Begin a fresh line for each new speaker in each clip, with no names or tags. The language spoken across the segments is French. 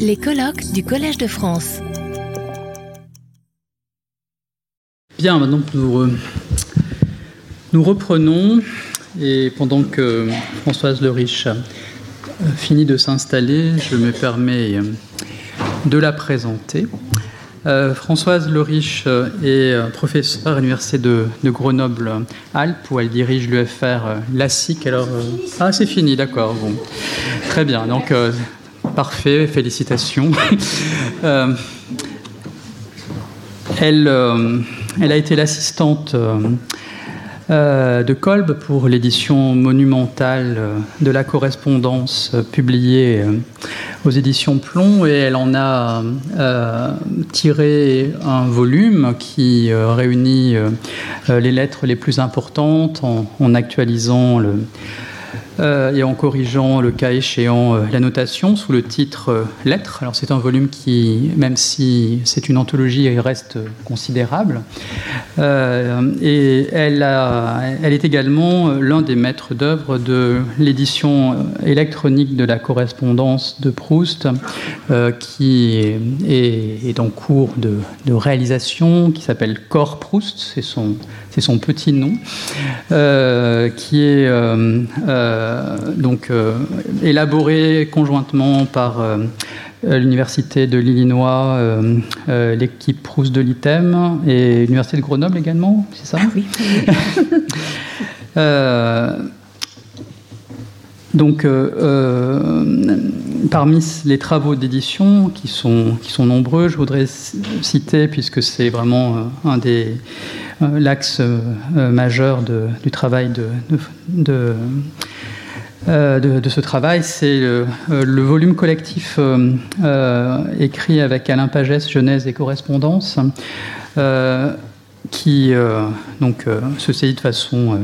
Les colloques du Collège de France.
Bien, maintenant nous, nous reprenons et pendant que Françoise Le Riche finit de s'installer, je me permets de la présenter. Euh, Françoise Le Riche est professeure à l'université de, Grenoble-Alpes où elle dirige l'UFR LASIC. Alors, euh, ah, c'est fini, d'accord. Bon, très bien. Donc, euh, parfait. Félicitations. elle, elle a été l'assistante euh, de Kolb pour l'édition monumentale euh, de la correspondance euh, publiée aux éditions Plomb et elle en a tiré un volume qui réunit les lettres les plus importantes en actualisant le, euh, et en corrigeant le cas échéant euh, la notation sous le titre euh, Lettres. Alors c'est un volume qui, même si c'est une anthologie, reste considérable. et elle, est également l'un des maîtres d'œuvre de l'édition électronique de la correspondance de Proust, qui est, en cours de, de réalisation, qui s'appelle Corps Proust, c'est son, c'est son petit nom, qui est euh, donc euh, élaboré conjointement par euh, l'université de l'Illinois, l'équipe Proust de l'ITEM et l'université de Grenoble également, c'est ça?
Oui.
donc, parmi les travaux d'édition qui sont, qui sont nombreux, je voudrais citer, puisque c'est vraiment un des l'axe majeur du travail de, de euh, de, ce travail, c'est le, euh, volume collectif euh, écrit avec Alain Pagès, Genèse et correspondance, qui donc, se saisit de façon,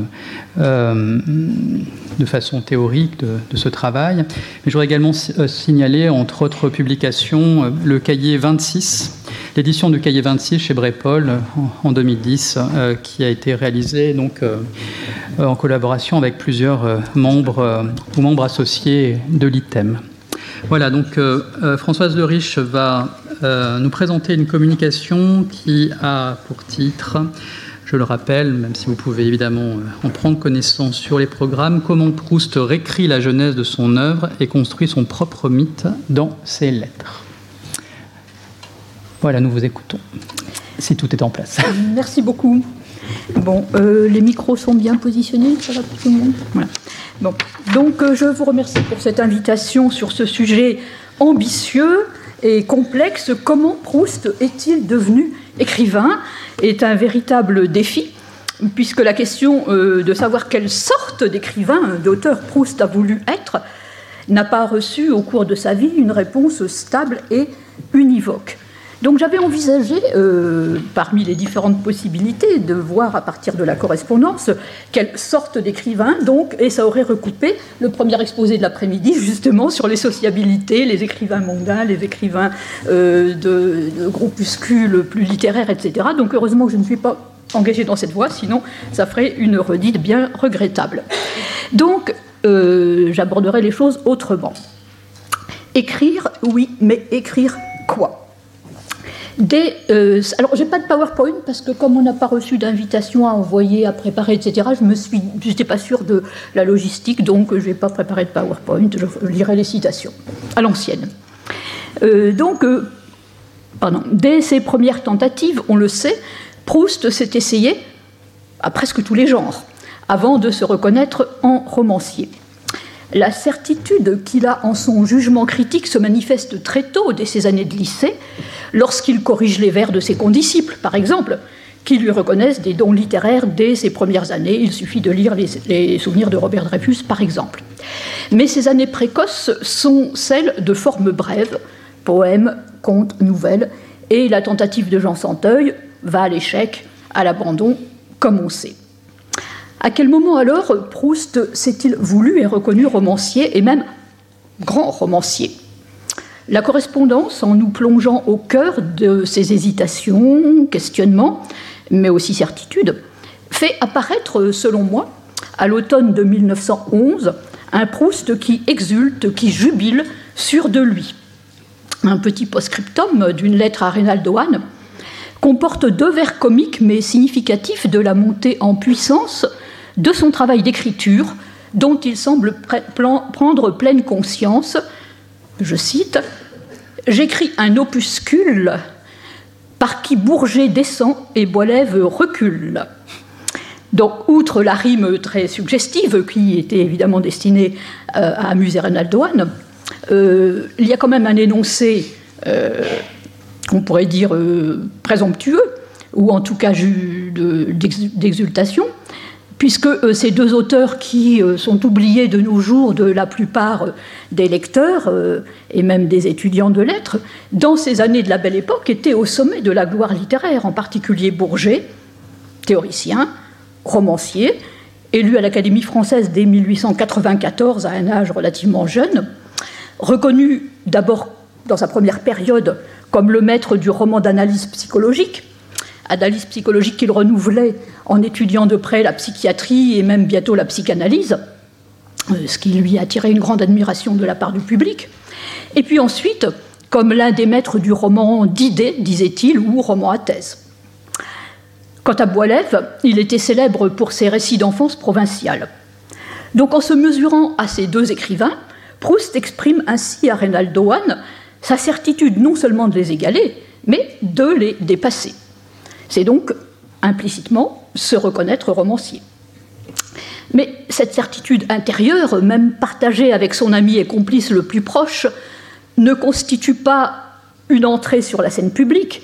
de théorique de, ce travail. Mais je voudrais également signaler, entre autres publications, le cahier 26 l'édition du cahier 26 chez Brépol en, 2010, qui a été réalisée donc, euh, en collaboration avec plusieurs euh, membres euh, ou membres associés de l'ITEM. Voilà, donc Françoise Le Riche va nous présenter une communication qui a pour titre, je le rappelle, même si vous pouvez évidemment en prendre connaissance sur les programmes, comment Proust réécrit la jeunesse de son œuvre et construit son propre mythe dans ses lettres. Voilà, nous vous écoutons, si tout est en place.
Merci beaucoup. Bon, euh, les micros sont bien positionnés, ça va pour tout le monde voilà. bon. Donc, euh, je vous remercie pour cette invitation sur ce sujet ambitieux et complexe. Comment Proust est-il devenu écrivain? Est un véritable défi, puisque la question euh, de savoir quelle sorte d'écrivain, d'auteur Proust a voulu être, n'a pas reçu au cours de sa vie une réponse stable et univoque. Donc j'avais envisagé, euh, parmi les différentes possibilités, de voir à partir de la correspondance quelle sorte d'écrivain, donc, et ça aurait recoupé le premier exposé de l'après-midi, justement, sur les sociabilités, les écrivains mondains, les écrivains euh, de, groupuscules plus littéraires, etc. Donc heureusement que je ne suis pas engagée dans cette voie, sinon ça ferait une redite bien regrettable. Donc euh, j'aborderai les choses autrement. Écrire, oui, mais écrire quoi? Des, euh, alors, j'ai pas de PowerPoint parce que comme on n'a pas reçu d'invitation à envoyer, à préparer, etc., je me suis, pas sûre de la logistique, donc je vais pas préparer de PowerPoint. Je lirai les citations à l'ancienne. Euh, donc, euh, pardon, dès ses premières tentatives, on le sait, Proust s'est essayé à presque tous les genres avant de se reconnaître en romancier. La certitude qu'il a en son jugement critique se manifeste très tôt, dès ses années de lycée, lorsqu'il corrige les vers de ses condisciples, par exemple, qui lui reconnaissent des dons littéraires dès ses premières années. Il suffit de lire les, souvenirs de Robert Dreyfus, par exemple. Mais ces années précoces sont celles de formes brèves, poèmes, contes, nouvelles, et la tentative de Jean Santeuil va à l'échec, à l'abandon, comme on sait. À quel moment alors Proust s'est-il voulu et reconnu romancier, et même grand romancier? La correspondance, en nous plongeant au cœur de ses hésitations, questionnements, mais aussi certitudes, fait apparaître, selon moi, à l'automne de 1911, un Proust qui exulte, qui jubile, sûr de lui. un petit post-scriptum d'une lettre à Reynaldo comporte deux vers comiques mais significatifs de la montée en puissance de son travail d'écriture, dont il semble prendre pleine conscience. Je cite J'écris un opuscule par qui Bourget descend et Boilève recule. Donc, outre la rime très suggestive, qui était évidemment destinée euh, à amuser Reynaldo euh, il y a quand même un énoncé, euh, qu'on pourrait dire présomptueux, ou en tout cas d'exultation, puisque ces deux auteurs qui sont oubliés de nos jours de la plupart des lecteurs et même des étudiants de lettres, dans ces années de la Belle Époque, étaient au sommet de la gloire littéraire, en particulier Bourget, théoricien, romancier, élu à l'Académie française dès 1894 à un âge relativement jeune, reconnu d'abord dans sa première période comme le maître du roman d'analyse psychologique, analyse psychologique qu'il renouvelait en étudiant de près la psychiatrie et même bientôt la psychanalyse, euh, ce qui lui a attiré une grande admiration de la part du public. Et puis ensuite, comme l'un des maîtres du roman d'idées, disait-il, ou roman à thèse. Quant à Boilève, il était célèbre pour ses récits d'enfance provinciale. Donc en se mesurant à ces deux écrivains, Proust exprime ainsi à Reynaldo sa certitude non seulement de les égaler, mais de les dépasser. C'est donc implicitement se reconnaître romancier. Mais cette certitude intérieure, même partagée avec son ami et complice le plus proche, ne constitue pas une entrée sur la scène publique,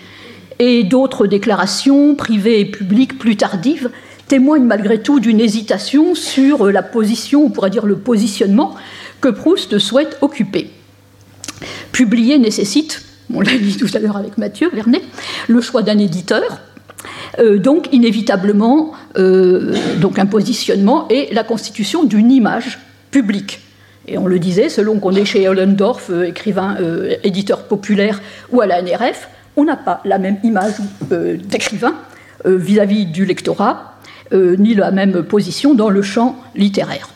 et d'autres déclarations privées et publiques plus tardives témoignent malgré tout d'une hésitation sur la position, on pourrait dire le positionnement, que Proust souhaite occuper. Publier nécessite, on l'a dit tout à l'heure avec Mathieu Vernet, le choix d'un éditeur, euh, donc inévitablement euh, donc un positionnement et la constitution d'une image publique. Et on le disait, selon qu'on est chez Ollendorf, euh, écrivain, éditeur populaire, ou à la NRF, on n'a pas la même image d'écrivain vis-à-vis du lectorat, ni la même position dans le champ littéraire.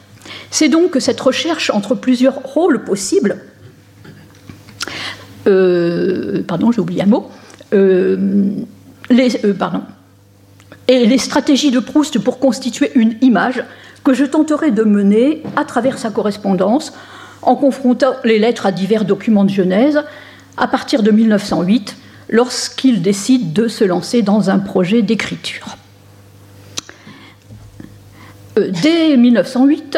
C'est donc cette recherche entre plusieurs rôles possibles, pardon, j'ai oublié un mot, les, pardon, et les stratégies de Proust pour constituer une image que je tenterai de mener à travers sa correspondance en confrontant les lettres à divers documents de Genèse à partir de 1908 lorsqu'il décide de se lancer dans un projet d'écriture. dès 1908,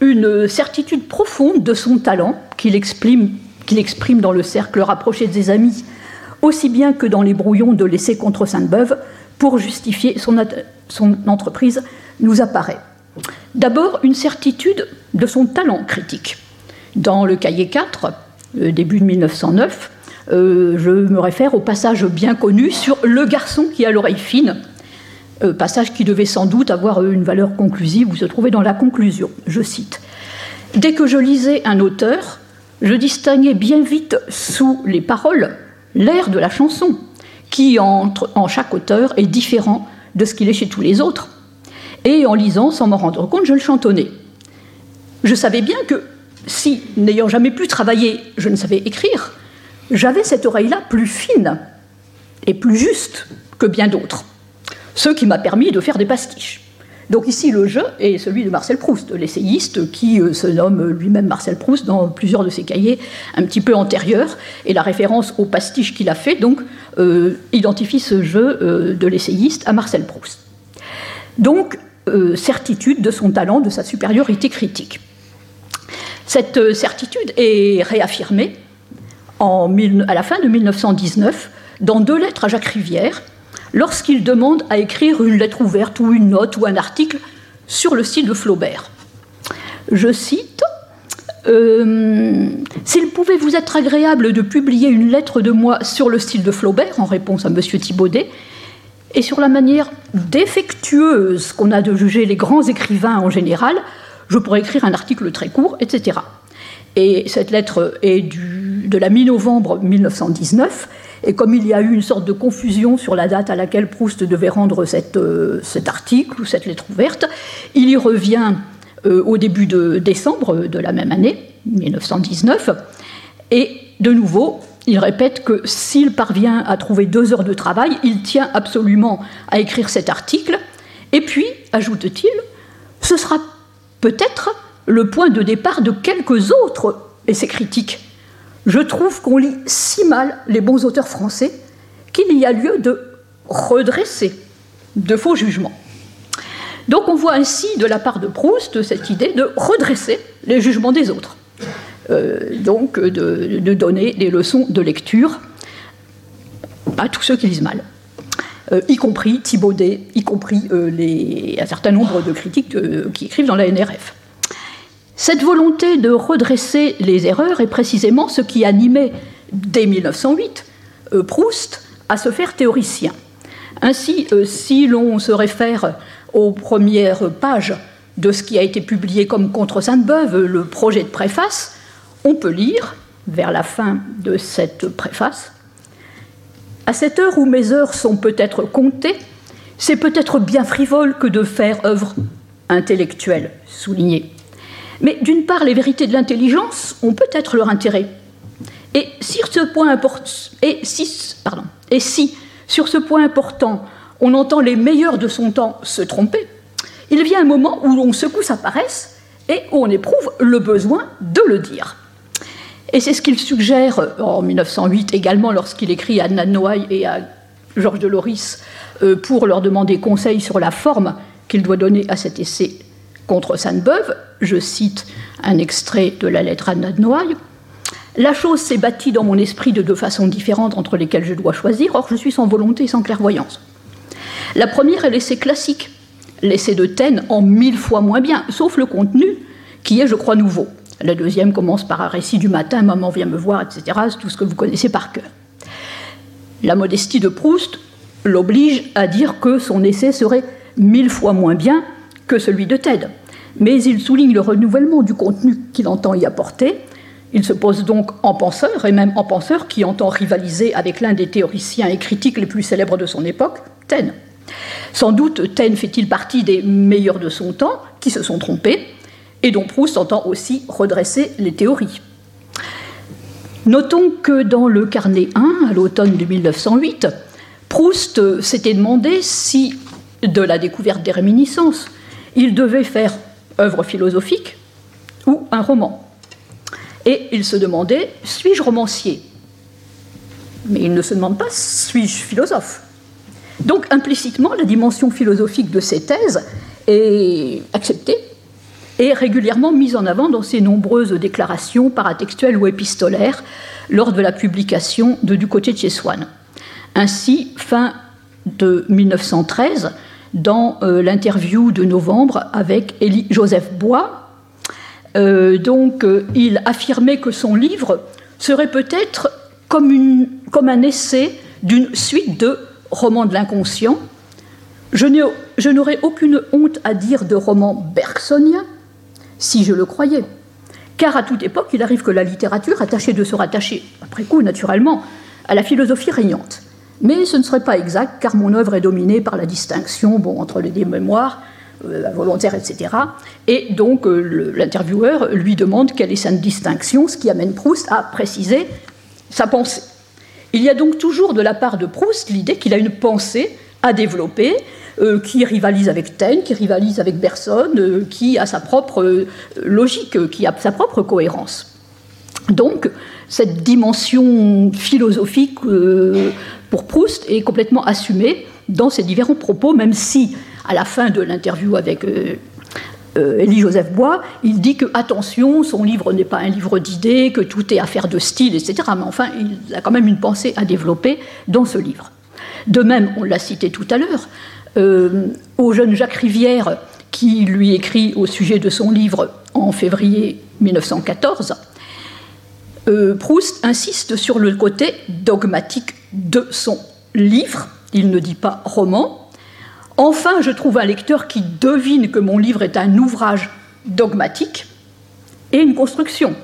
une certitude profonde de son talent qu'il exprime, exprime, dans le cercle rapproché de ses amis, aussi bien que dans les brouillons de l'essai contre Sainte-Beuve, pour justifier son, entreprise, nous apparaît. D'abord, une certitude de son talent critique. Dans le cahier 4, euh, début de 1909, euh, je me réfère au passage bien connu sur le garçon qui a l'oreille fine, euh, passage qui devait sans doute avoir une valeur conclusive ou se trouver dans la conclusion. Je cite Dès que je lisais un auteur, je distinguais bien vite sous les paroles l'air de la chanson, qui entre en chaque auteur est différent de ce qu'il est chez tous les autres. Et en lisant, sans m'en rendre compte, je le chantonnais. Je savais bien que si, n'ayant jamais pu travailler, je ne savais écrire, j'avais cette oreille-là plus fine et plus juste que bien d'autres ce qui m'a permis de faire des pastiches. Donc ici, le jeu est celui de Marcel Proust, l'essayiste qui euh, se nomme lui-même Marcel Proust dans plusieurs de ses cahiers un petit peu antérieurs, et la référence aux pastiches qu'il a fait donc identifie ce jeu euh, de l'essayiste à Marcel Proust. Donc, certitude de son talent, de sa supériorité critique. Cette certitude est réaffirmée à la fin de 1919 dans deux lettres à Jacques Rivière, lorsqu'il demande à écrire une lettre ouverte ou une note ou un article sur le style de Flaubert. Je cite euh, S'il pouvait vous être agréable de publier une lettre de moi sur le style de Flaubert, en réponse à M. Thibaudet, et sur la manière défectueuse qu'on a de juger les grands écrivains en général, je pourrais écrire un article très court, etc. Et cette lettre est de la mi-novembre 1919, et comme il y a eu une sorte de confusion sur la date à laquelle Proust devait rendre euh, cet article ou cette lettre ouverte, il y revient au début de décembre de la même année, 1919, et de nouveau, Il répète que s'il parvient à trouver deux heures de travail, il tient absolument à écrire cet article. Et puis, ajoute-t-il, ce sera peut-être le point de départ de quelques autres essais critiques. Je trouve qu'on lit si mal les bons auteurs français qu'il y a lieu de redresser de faux jugements. Donc on voit ainsi de la part de Proust cette idée de redresser les jugements des autres, euh, donc de, donner des leçons de lecture à tous ceux qui lisent mal, euh, y compris Thibaudet, y compris euh, un certain nombre de critiques qui écrivent dans la NRF. Cette volonté de redresser les erreurs est précisément ce qui animait dès 1908 Proust à se faire théoricien. Ainsi, si l'on se réfère aux premières pages de ce qui a été publié comme contre Sainte-Beuve, le projet de préface, on peut lire, vers la fin de cette préface, À cette heure où mes heures sont peut-être comptées, c'est peut-être bien frivole que de faire œuvre intellectuelle, soulignée. Mais d'une part, les vérités de l'intelligence ont peut-être leur intérêt. Et si, et si sur ce point important, on entend les meilleurs de son temps se tromper, il vient un moment où on secoue sa paresse et où on éprouve le besoin de le dire. Et c'est ce qu'il suggère en 1908 également lorsqu'il écrit à Nan et à Georges de Loris euh, pour leur demander conseil sur la forme qu'il doit donner à cet essai contre Sainte-Beuve. Je cite un extrait de la lettre à Nan La chose s'est bâtie dans mon esprit de deux façons différentes entre lesquelles je dois choisir, or je suis sans volonté et sans clairvoyance. La première est l'essai classique, l'essai de Taine en mille fois moins bien, sauf le contenu, qui est, je crois, nouveau. La deuxième commence par un récit du matin, maman vient me voir, etc. C'est tout ce que vous connaissez par cœur. La modestie de Proust l'oblige à dire que son essai serait mille fois moins bien que celui de Ted. Mais il souligne le renouvellement du contenu qu'il entend y apporter. Il se pose donc en penseur, et même en penseur qui entend rivaliser avec l'un des théoriciens et critiques les plus célèbres de son époque, Taine. Sans doute, Taine fait-il partie des meilleurs de son temps qui se sont trompés et dont Proust entend aussi redresser les théories. Notons que dans le carnet 1, à l'automne de 1908, Proust s'était demandé si, de la découverte des réminiscences, il devait faire œuvre philosophique ou un roman. Et il se demandait, suis-je romancier? Mais il ne se demande pas, suis-je philosophe? Donc implicitement, la dimension philosophique de ces thèses est acceptée et régulièrement mise en avant dans ses nombreuses déclarations paratextuelles ou épistolaires lors de la publication de Du côté de chez Swann. Ainsi, fin de 1913, dans euh, l'interview de novembre avec Joseph Bois, euh, donc, euh, il affirmait que son livre serait peut-être comme un essai d'une suite de roman de l'inconscient. Je n'aurais aucune honte à dire de roman bergsonien, si je le croyais. Car à toute époque, il arrive que la littérature a tâché de se rattacher, après coup naturellement, à la philosophie régnante. Mais ce ne serait pas exact, car mon œuvre est dominée par la distinction bon, entre les mémoires, euh, la volontaire, etc. Et donc euh, l'intervieweur lui demande quelle est cette distinction, ce qui amène Proust à préciser sa pensée. Il y a donc toujours de la part de Proust l'idée qu'il a une pensée à développer, euh, qui rivalise avec Taine, qui rivalise avec Bergson, euh, qui a sa propre euh, logique, qui a sa propre cohérence. Donc, cette dimension philosophique pour Proust est complètement assumée dans ses différents propos, même si, à la fin de l'interview avec euh, Élie Joseph Bois, il dit que, attention, son livre n'est pas un livre d'idées, que tout est affaire de style, etc. Mais enfin, il a quand même une pensée à développer dans ce livre. De même, on l'a cité tout à l'heure, euh, au jeune Jacques Rivière, qui lui écrit au sujet de son livre en février 1914, euh, Proust insiste sur le côté dogmatique de son livre. Il ne dit pas roman, Enfin, je trouve un lecteur qui devine que mon livre est un ouvrage dogmatique et une construction.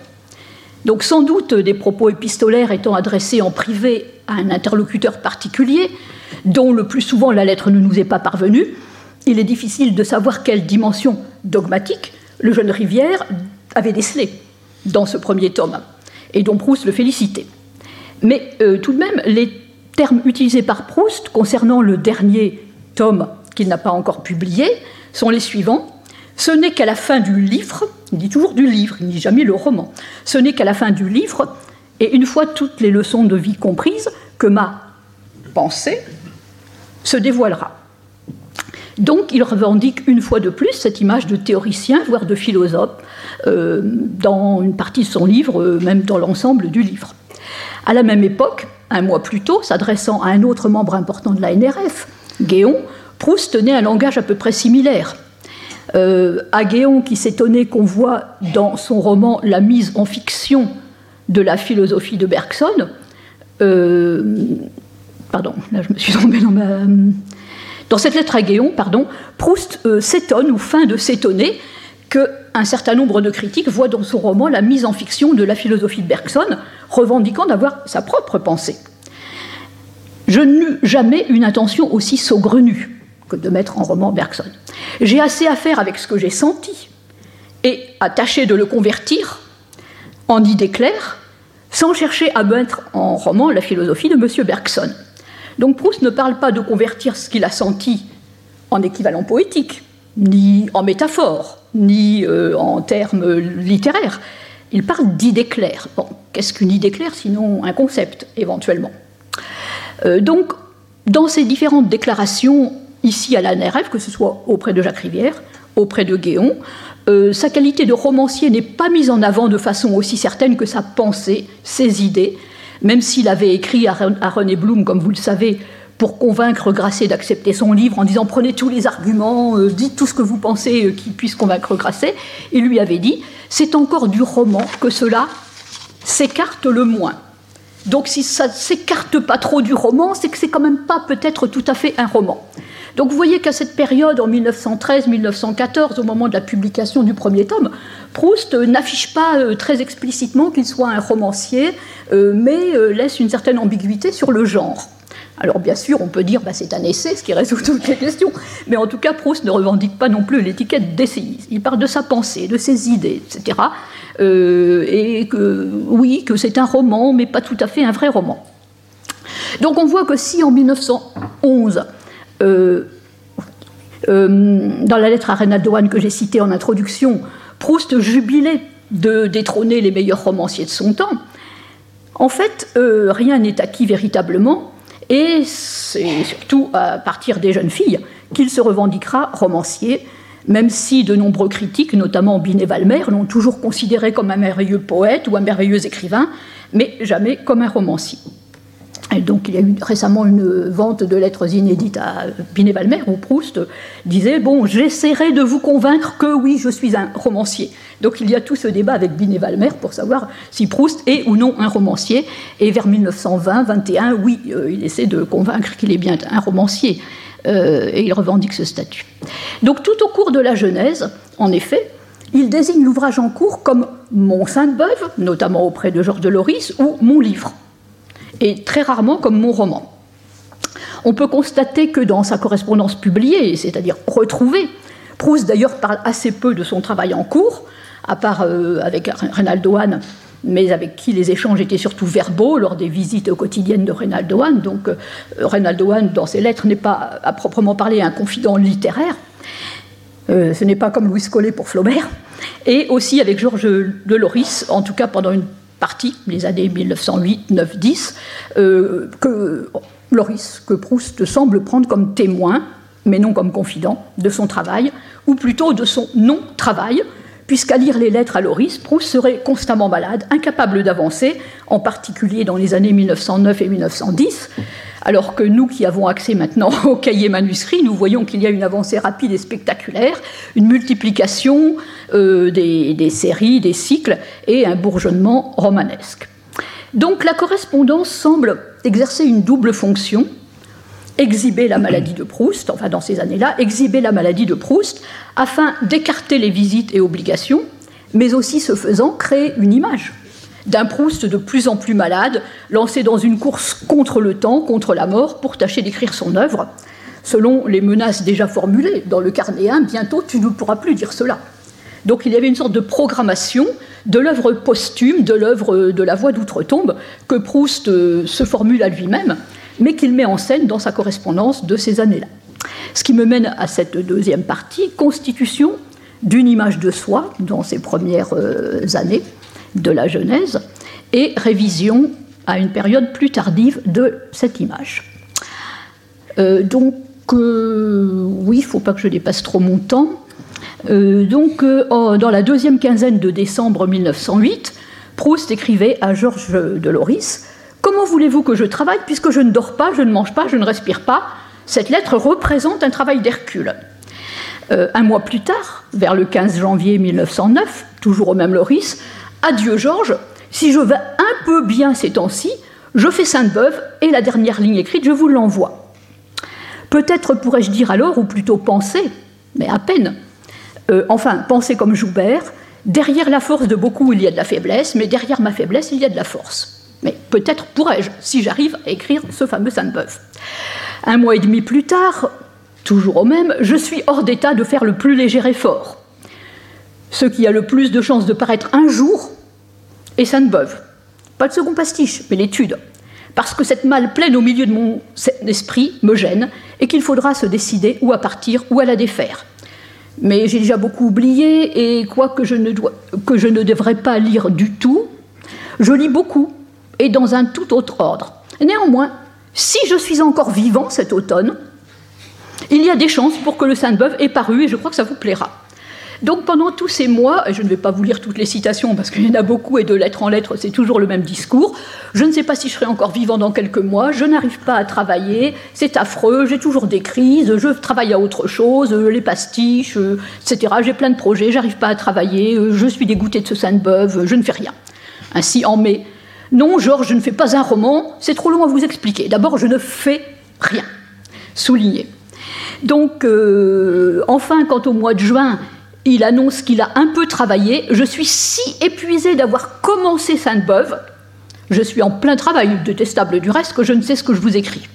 Donc sans doute des propos épistolaires étant adressés en privé à un interlocuteur particulier, dont le plus souvent la lettre ne nous est pas parvenue, il est difficile de savoir quelle dimension dogmatique le jeune Rivière avait décelé dans ce premier tome, et dont Proust le félicitait. Mais euh, tout de même, les termes utilisés par Proust concernant le dernier tome qu'il n'a pas encore publié sont les suivants. Ce n'est qu'à la fin du livre, il dit toujours du livre, il ne dit jamais le roman, ce n'est qu'à la fin du livre, et une fois toutes les leçons de vie comprises, que ma pensée se dévoilera. Donc il revendique une fois de plus cette image de théoricien, voire de philosophe, euh, dans une partie de son livre, euh, même dans l'ensemble du livre. À la même époque, un mois plus tôt, s'adressant à un autre membre important de la NRF, Guéon, Proust tenait un langage à peu près similaire. Euh, qui s'étonnait qu'on voit dans son roman la mise en fiction de la philosophie de Bergson, pardon, là je me suis tombée dans ma dans cette lettre à Guéon, pardon, Proust euh, s'étonne ou feint de s'étonner qu'un certain nombre de critiques voient dans son roman la mise en fiction de la philosophie de Bergson, revendiquant d'avoir sa propre pensée. Je n'eus jamais une intention aussi saugrenue que de mettre en roman Bergson. J'ai assez à faire avec ce que j'ai senti et à tâcher de le convertir en idée claire sans chercher à mettre en roman la philosophie de M. Bergson. Donc Proust ne parle pas de convertir ce qu'il a senti en équivalent poétique, ni en métaphore, ni euh, en termes littéraires. Il parle d'idées claires. Bon, qu'est-ce qu'une idée claire sinon un concept, éventuellement? Euh, Donc, dans ces différentes déclarations, ici à la NRF, que ce soit auprès de Jacques Rivière, auprès de Guéon, euh, sa qualité de romancier n'est pas mise en avant de façon aussi certaine que sa pensée, ses idées, même s'il avait écrit à René Blum, comme vous le savez, pour convaincre Grasset d'accepter son livre en disant prenez tous les arguments, euh, dites tout ce que vous pensez euh, qui puisse convaincre Grasset, il lui avait dit c'est encore du roman que cela s'écarte le moins. Donc si ça s'écarte pas trop du roman, c'est que c'est quand même pas peut-être tout à fait un roman. Donc vous voyez qu'à cette période, en 1913-1914, au moment de la publication du premier tome, Proust n'affiche pas euh, très explicitement qu'il soit un romancier, euh, mais euh, laisse une certaine ambiguïté sur le genre. Alors bien sûr, on peut dire que bah, c'est un essai, ce qui résout toutes les questions, mais en tout cas, Proust ne revendique pas non plus l'étiquette d'essayiste. Il parle de sa pensée, de ses idées, etc. et que oui, que c'est un roman, mais pas tout à fait un vrai roman. Donc on voit que si en 1911, euh, euh, dans la lettre à Reynald One que j'ai citée en introduction, Proust jubilait de détrôner les meilleurs romanciers de son temps. En fait, euh, rien n'est acquis véritablement, et c'est surtout à partir des jeunes filles qu'il se revendiquera romancier, même si de nombreux critiques, notamment Binet Valmer, l'ont toujours considéré comme un merveilleux poète ou un merveilleux écrivain, mais jamais comme un romancier donc il y a eu récemment une vente de lettres inédites à Binet-Valmer où Proust disait Bon, j'essaierai de vous convaincre que oui, je suis un romancier. Donc il y a tout ce débat avec Binet-Valmer pour savoir si Proust est ou non un romancier. Et vers 1920-21, oui, euh, il essaie de convaincre qu'il est bien un romancier. Euh, et il revendique ce statut. Donc tout au cours de la Genèse, en effet, il désigne l'ouvrage en cours comme Mon Sainte-Beuve, notamment auprès de Georges de Loris, ou Mon Livre et très rarement comme mon roman. On peut constater que dans sa correspondance publiée, c'est-à-dire retrouvée, Proust d'ailleurs parle assez peu de son travail en cours, à part euh, avec Reynaldo Hahn, mais avec qui les échanges étaient surtout verbaux lors des visites quotidiennes de Reynaldo Hahn. Donc euh, Reynaldo Hahn, dans ses lettres, n'est pas à proprement parler un confident littéraire. Euh, ce n'est pas comme Louis Collet pour Flaubert. Et aussi avec Georges de Loris, en tout cas pendant une partie, les années 1908, 9, 10, que Loris, que Proust semble prendre comme témoin, mais non comme confident, de son travail, ou plutôt de son non-travail, puisqu'à lire les lettres à Loris, Proust serait constamment malade, incapable d'avancer, en particulier dans les années 1909 et 1910, alors que nous qui avons accès maintenant aux cahiers manuscrits, nous voyons qu'il y a une avancée rapide et spectaculaire, une multiplication euh, des, des séries, des cycles et un bourgeonnement romanesque. Donc la correspondance semble exercer une double fonction, exhiber la maladie de Proust, enfin dans ces années-là, exhiber la maladie de Proust afin d'écarter les visites et obligations, mais aussi ce faisant créer une image d'un Proust de plus en plus malade, lancé dans une course contre le temps, contre la mort, pour tâcher d'écrire son œuvre. Selon les menaces déjà formulées dans le carnet 1, bientôt tu ne pourras plus dire cela. Donc il y avait une sorte de programmation de l'œuvre posthume, de l'œuvre de la voix d'outre-tombe, que Proust euh, se formule à lui-même, mais qu'il met en scène dans sa correspondance de ces années-là. Ce qui me mène à cette deuxième partie, constitution d'une image de soi dans ses premières euh, années de la Genèse, et révision à une période plus tardive de cette image. Euh, donc, oui, il ne faut pas que je dépasse trop mon temps. Euh, donc, euh, dans la deuxième quinzaine de décembre 1908, Proust écrivait à Georges de Loris Comment voulez-vous que je travaille puisque je ne dors pas, je ne mange pas, je ne respire pas Cette lettre représente un travail d'Hercule. Euh, un mois plus tard, vers le 15 janvier 1909, toujours au même Loris, Adieu Georges, si je vais un peu bien ces temps-ci, je fais Sainte-Beuve et la dernière ligne écrite, je vous l'envoie. Peut-être pourrais-je dire alors, ou plutôt penser, mais à peine, euh, enfin, pensez comme Joubert, derrière la force de beaucoup, il y a de la faiblesse, mais derrière ma faiblesse, il y a de la force. Mais peut-être pourrais-je, si j'arrive à écrire ce fameux Sainte-Beuve. Un mois et demi plus tard, toujours au même, je suis hors d'état de faire le plus léger effort. Ce qui a le plus de chances de paraître un jour est Sainte-Beuve. Pas de second pastiche, mais l'étude. Parce que cette malle pleine au milieu de mon esprit me gêne et qu'il faudra se décider ou à partir ou à la défaire mais j'ai déjà beaucoup oublié, et quoi que je, ne que je ne devrais pas lire du tout, je lis beaucoup, et dans un tout autre ordre. Néanmoins, si je suis encore vivant cet automne, il y a des chances pour que le Sainte-Beuve ait paru, et je crois que ça vous plaira. Donc pendant tous ces mois, et je ne vais pas vous lire toutes les citations parce qu'il y en a beaucoup et de lettre en lettre c'est toujours le même discours, je ne sais pas si je serai encore vivant dans quelques mois, je n'arrive pas à travailler, c'est affreux, j'ai toujours des crises, je travaille à autre chose, les pastiches, etc. J'ai plein de projets, j'arrive pas à travailler, je suis dégoûté de ce Sainte-Beuve, je ne fais rien. Ainsi en mai, non Georges, je ne fais pas un roman, c'est trop long à vous expliquer. D'abord, je ne fais rien. Souligné. Donc, euh, enfin, quant au mois de juin, il annonce qu'il a un peu travaillé. Je suis si épuisé d'avoir commencé Sainte-Beuve, je suis en plein travail, détestable du reste, que je ne sais ce que je vous écris.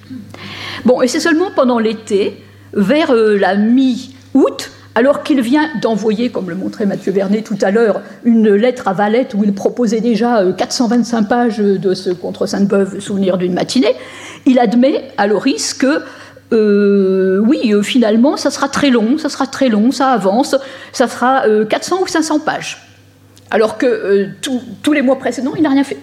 Bon, et c'est seulement pendant l'été, vers euh, la mi-août, alors qu'il vient d'envoyer, comme le montrait Mathieu Vernet tout à l'heure, une lettre à Valette où il proposait déjà 425 euh, pages de ce contre Sainte-Beuve, souvenir d'une matinée, il admet à Loris que euh, oui, euh, finalement, ça sera très long, ça sera très long, ça avance, ça sera 400 euh, ou 500 pages. Alors que tous les mois précédents, il n'a rien fait.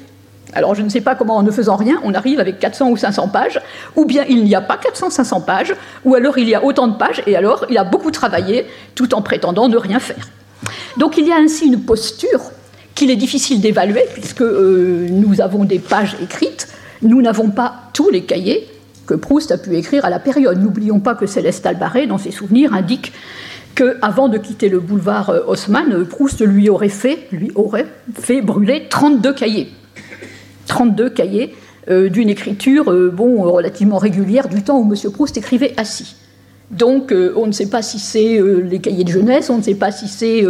Alors je ne sais pas comment en ne faisant rien, on arrive avec 400 ou 500 pages, ou bien il n'y a pas 400-500 pages, ou alors il y a autant de pages, et alors il a beaucoup travaillé tout en prétendant ne rien faire. Donc il y a ainsi une posture qu'il est difficile d'évaluer, puisque nous avons des pages écrites, nous n'avons pas tous les cahiers, que Proust a pu écrire à la période. N'oublions pas que Céleste Albaré, dans ses souvenirs, indique qu'avant de quitter le boulevard euh, Haussmann, euh, Proust lui aurait fait, lui aurait fait brûler 32 cahiers. 32 cahiers euh, d'une écriture bon, relativement régulière du temps où M. Proust écrivait assis. Donc euh, on ne sait pas si c'est euh, les cahiers de jeunesse, on ne sait pas si c'est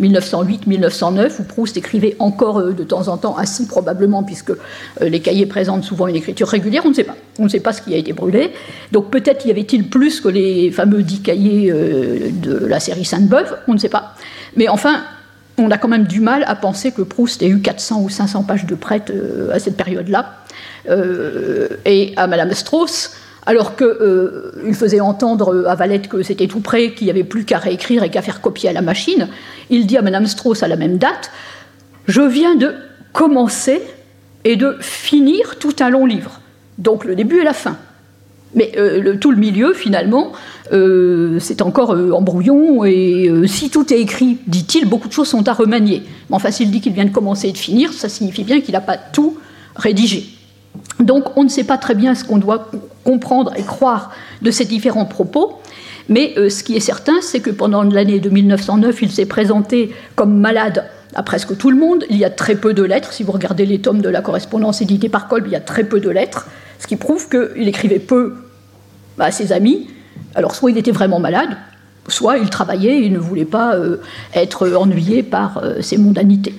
1908-1909, euh, où Proust écrivait encore de temps en temps assis probablement, puisque les cahiers présentent souvent une écriture régulière, on ne sait pas. On ne sait pas ce qui a été brûlé. Donc peut-être y avait-il plus que les fameux dix cahiers de la série Sainte-Beuve, on ne sait pas. Mais enfin, on a quand même du mal à penser que Proust ait eu 400 ou 500 pages de prête à cette période-là. et à Madame Strauss, alors qu'il euh, faisait entendre à Valette que c'était tout prêt, qu'il n'y avait plus qu'à réécrire et qu'à faire copier à la machine, il dit à Madame Strauss à la même date Je viens de commencer et de finir tout un long livre. Donc le début et la fin. Mais euh, tout le milieu, finalement, euh, c'est encore en brouillon, et si tout est écrit, dit-il, beaucoup de choses sont à remanier. Mais enfin, s'il dit qu'il vient de commencer et de finir, ça signifie bien qu'il n'a pas tout rédigé. Donc on ne sait pas très bien ce qu'on doit comprendre et croire de ces différents propos, mais euh, ce qui est certain, c'est que pendant l'année de 1909, il s'est présenté comme malade à presque tout le monde. Il y a très peu de lettres. Si vous regardez les tomes de la correspondance éditée par Kolb, il y a très peu de lettres, ce qui prouve qu'il écrivait peu à ses amis. Alors soit il était vraiment malade, soit il travaillait il ne voulait pas euh, être ennuyé par euh, ses mondanités.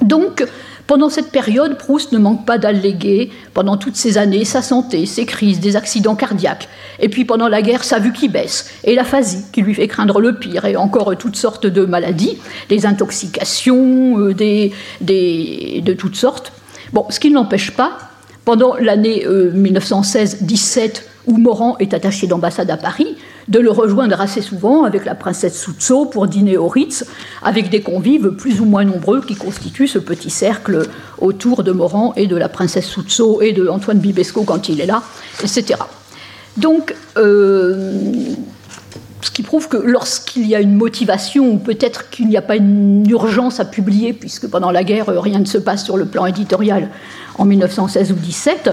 Donc, Pendant cette période, Proust ne manque pas d'alléguer, pendant toutes ces années, sa santé, ses crises, des accidents cardiaques, et puis pendant la guerre, sa vue qui baisse, et l'aphasie qui lui fait craindre le pire, et encore toutes sortes de maladies, des intoxications, euh, des, de toutes sortes. Bon, ce qui ne l'empêche pas, pendant l'année 1916-17, euh, où Morand est attaché d'ambassade à Paris, de le rejoindre assez souvent avec la princesse Soutso pour dîner au Ritz, avec des convives plus ou moins nombreux qui constituent ce petit cercle autour de Morand et de la princesse Soutso et de Antoine Bibesco quand il est là, etc. Donc, euh, ce qui prouve que lorsqu'il y a une motivation, ou peut-être qu'il n'y a pas une urgence à publier, puisque pendant la guerre, rien ne se passe sur le plan éditorial en 1916 ou 17,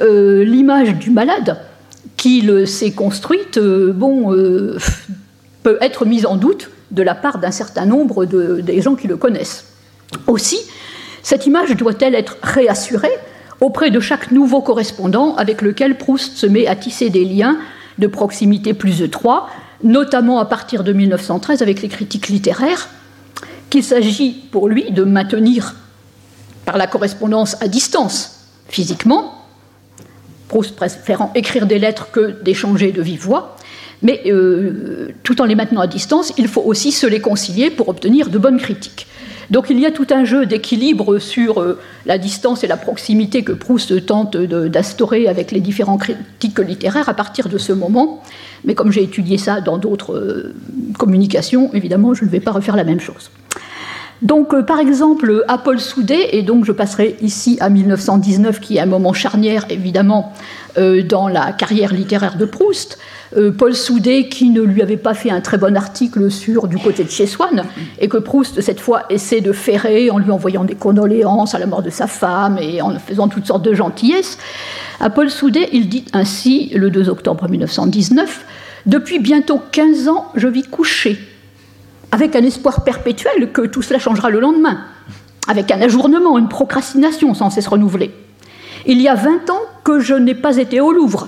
euh, l'image du malade qu'il s'est construite, euh, bon, euh, peut être mise en doute de la part d'un certain nombre de, des gens qui le connaissent. Aussi, cette image doit-elle être réassurée auprès de chaque nouveau correspondant avec lequel Proust se met à tisser des liens de proximité plus étroits, notamment à partir de 1913 avec les critiques littéraires, qu'il s'agit pour lui de maintenir par la correspondance à distance physiquement, Proust préférant écrire des lettres que d'échanger de vive voix, mais euh, tout en les maintenant à distance, il faut aussi se les concilier pour obtenir de bonnes critiques. Donc il y a tout un jeu d'équilibre sur euh, la distance et la proximité que Proust tente d'instaurer avec les différents critiques littéraires à partir de ce moment. Mais comme j'ai étudié ça dans d'autres euh, communications, évidemment, je ne vais pas refaire la même chose. Donc, euh, par exemple, à Paul Soudet, et donc je passerai ici à 1919, qui est un moment charnière, évidemment, euh, dans la carrière littéraire de Proust. Euh, Paul Soudet, qui ne lui avait pas fait un très bon article sur du côté de chez Swann, et que Proust, cette fois, essaie de ferrer en lui envoyant des condoléances à la mort de sa femme et en faisant toutes sortes de gentillesses. À Paul Soudet, il dit ainsi, le 2 octobre 1919, Depuis bientôt 15 ans, je vis couché avec un espoir perpétuel que tout cela changera le lendemain, avec un ajournement, une procrastination sans cesse renouvelée. Il y a 20 ans que je n'ai pas été au Louvre,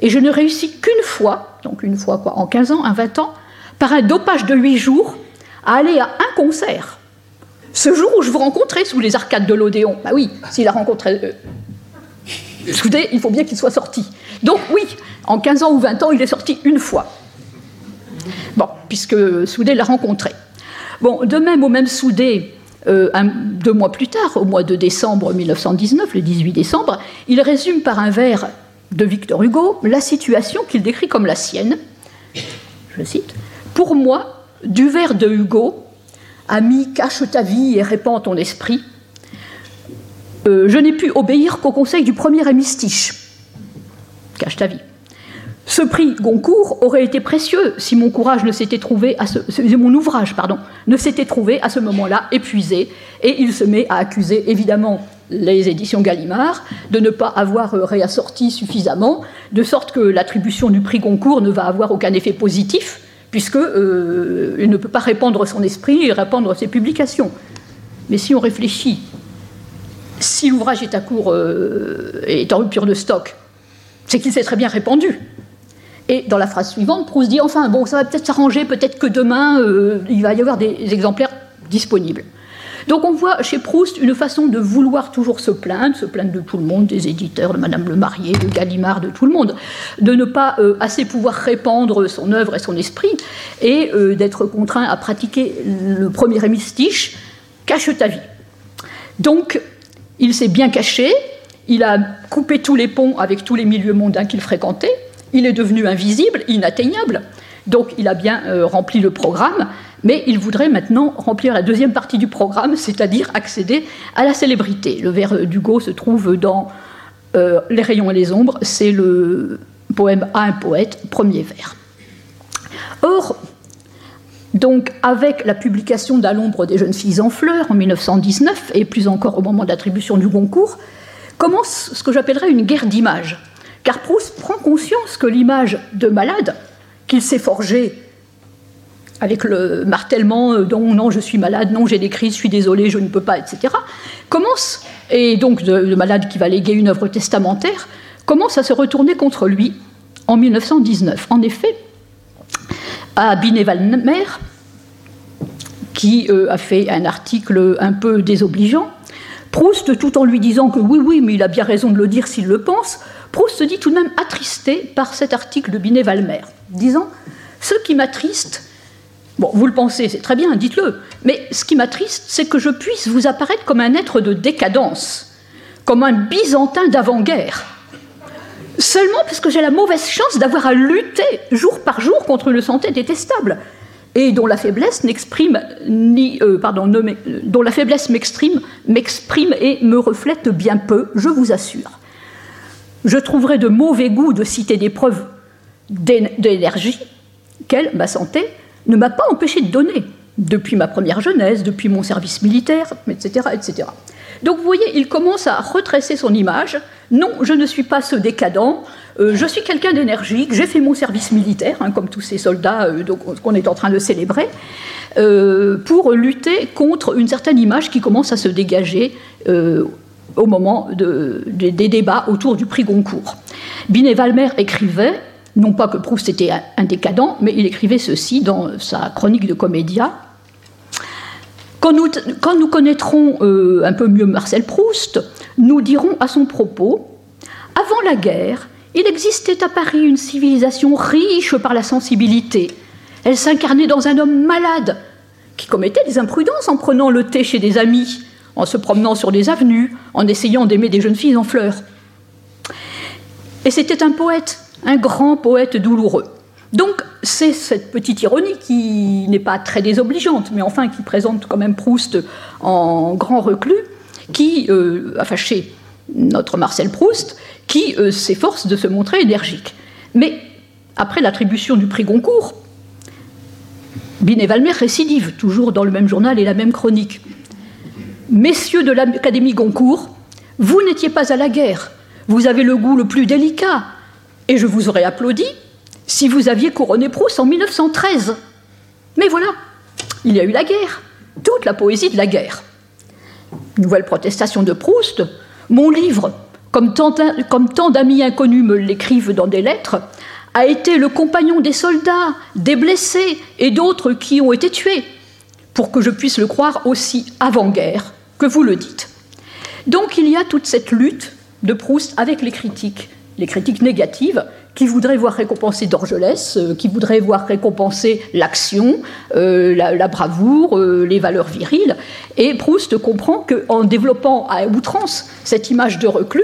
et je ne réussis qu'une fois, donc une fois quoi, en 15 ans, en 20 ans, par un dopage de 8 jours, à aller à un concert. Ce jour où je vous rencontrais sous les arcades de l'Odéon. Bah oui, s'il a rencontré. Euh, il faut bien qu'il soit sorti. Donc oui, en 15 ans ou 20 ans, il est sorti une fois. Bon, puisque Soudé l'a rencontré. Bon, de même, au même Soudé, euh, deux mois plus tard, au mois de décembre 1919, le 18 décembre, il résume par un vers de Victor Hugo la situation qu'il décrit comme la sienne. Je cite Pour moi, du vers de Hugo, ami, cache ta vie et répand ton esprit, euh, je n'ai pu obéir qu'au conseil du premier hémistiche. Cache ta vie. Ce prix Goncourt aurait été précieux si mon courage ne s'était trouvé à ce, ouvrage ne s'était trouvé à ce moment-là épuisé et il se met à accuser évidemment les éditions Gallimard de ne pas avoir euh, réassorti suffisamment de sorte que l'attribution du prix Goncourt ne va avoir aucun effet positif puisque euh, il ne peut pas répandre son esprit et répandre ses publications. Mais si on réfléchit, si l'ouvrage est à court euh, est en rupture de stock, c'est qu'il s'est très bien répandu. Et dans la phrase suivante, Proust dit enfin, bon, ça va peut-être s'arranger, peut-être que demain, euh, il va y avoir des exemplaires disponibles. Donc on voit chez Proust une façon de vouloir toujours se plaindre, se plaindre de tout le monde, des éditeurs, de Madame Le Marié, de Gallimard, de tout le monde, de ne pas euh, assez pouvoir répandre son œuvre et son esprit, et euh, d'être contraint à pratiquer le premier hémistiche, cache ta vie. Donc il s'est bien caché, il a coupé tous les ponts avec tous les milieux mondains qu'il fréquentait, il est devenu invisible, inatteignable. Donc il a bien euh, rempli le programme, mais il voudrait maintenant remplir la deuxième partie du programme, c'est-à-dire accéder à la célébrité. Le vers d'Hugo se trouve dans euh, Les rayons et les ombres, c'est le poème à un poète, premier vers. Or, donc, avec la publication d'À l'ombre des jeunes filles en fleurs en 1919, et plus encore au moment d'attribution du Goncourt, commence ce que j'appellerais une guerre d'images car Proust prend conscience que l'image de malade qu'il s'est forgée avec le martèlement euh, dont non, je suis malade, non, j'ai des crises, je suis désolé, je ne peux pas, etc., commence, et donc le malade qui va léguer une œuvre testamentaire, commence à se retourner contre lui en 1919. En effet, à Binet-Valmer, qui euh, a fait un article un peu désobligeant, Proust, tout en lui disant que oui, oui, mais il a bien raison de le dire s'il le pense, Proust se dit tout de même attristé par cet article de Binet-Valmer, disant Ce qui m'attriste, bon, vous le pensez, c'est très bien, dites-le, mais ce qui m'attriste, c'est que je puisse vous apparaître comme un être de décadence, comme un byzantin d'avant-guerre. Seulement parce que j'ai la mauvaise chance d'avoir à lutter jour par jour contre une santé détestable et dont la faiblesse n'exprime ni euh, pardon, dont la faiblesse m'exprime, m'exprime et me reflète bien peu, je vous assure. Je trouverais de mauvais goût de citer des preuves d'énergie qu'elle, ma santé, ne m'a pas empêché de donner depuis ma première jeunesse, depuis mon service militaire, etc., etc. Donc vous voyez, il commence à retracer son image. Non, je ne suis pas ce décadent, euh, je suis quelqu'un d'énergique, j'ai fait mon service militaire, hein, comme tous ces soldats euh, qu'on est en train de célébrer, euh, pour lutter contre une certaine image qui commence à se dégager au moment des débats autour du prix Goncourt. Binet-Valmer écrivait, non pas que Proust était un décadent, mais il écrivait ceci dans sa chronique de Comédia. Quand nous, quand nous connaîtrons un peu mieux Marcel Proust, nous dirons à son propos, avant la guerre, il existait à Paris une civilisation riche par la sensibilité. Elle s'incarnait dans un homme malade, qui commettait des imprudences en prenant le thé chez des amis, en se promenant sur des avenues, en essayant d'aimer des jeunes filles en fleurs. Et c'était un poète, un grand poète douloureux. Donc c'est cette petite ironie qui n'est pas très désobligeante, mais enfin qui présente quand même Proust en grand reclus, qui euh, a fâché notre Marcel Proust, qui euh, s'efforce de se montrer énergique. Mais après l'attribution du prix Goncourt, Binet-Valmer récidive, toujours dans le même journal et la même chronique. Messieurs de l'Académie Goncourt, vous n'étiez pas à la guerre, vous avez le goût le plus délicat, et je vous aurais applaudi si vous aviez couronné Proust en 1913. Mais voilà, il y a eu la guerre, toute la poésie de la guerre. Nouvelle protestation de Proust, mon livre comme tant, d'amis inconnus me l'écrivent dans des lettres, a été le compagnon des soldats, des blessés et d'autres qui ont été tués, pour que je puisse le croire aussi avant-guerre que vous le dites. Donc il y a toute cette lutte de Proust avec les critiques, les critiques négatives, qui voudraient voir récompenser Dorgelès, euh, qui voudraient voir récompenser l'action, euh, la, bravoure, euh, les valeurs viriles. Et Proust comprend qu'en développant à outrance cette image de reclus,